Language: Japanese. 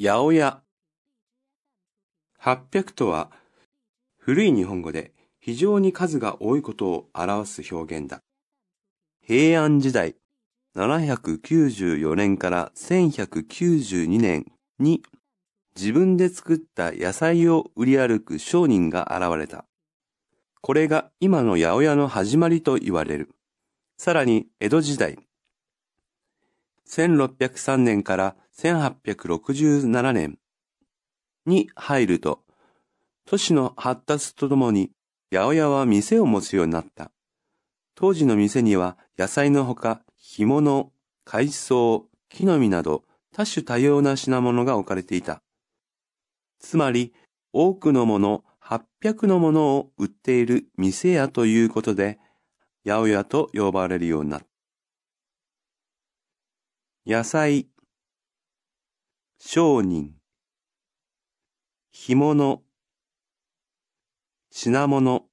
八百屋。800とは、古い日本語で非常に数が多いことを表す表現だ。平安時代794年から1192年に自分で作った野菜を売り歩く商人が現れた。これが今の八百屋の始まりと言われる。さらに江戸時代1603年から1867年に入ると、都市の発達とともに八百屋は店を持つようになった。当時の店には野菜のほか干物、海藻、木の実など多種多様な品物が置かれていた。つまり多くのもの、800のものを売っている店屋ということで、八百屋と呼ばれるようになった。野菜、商人、干物、品物、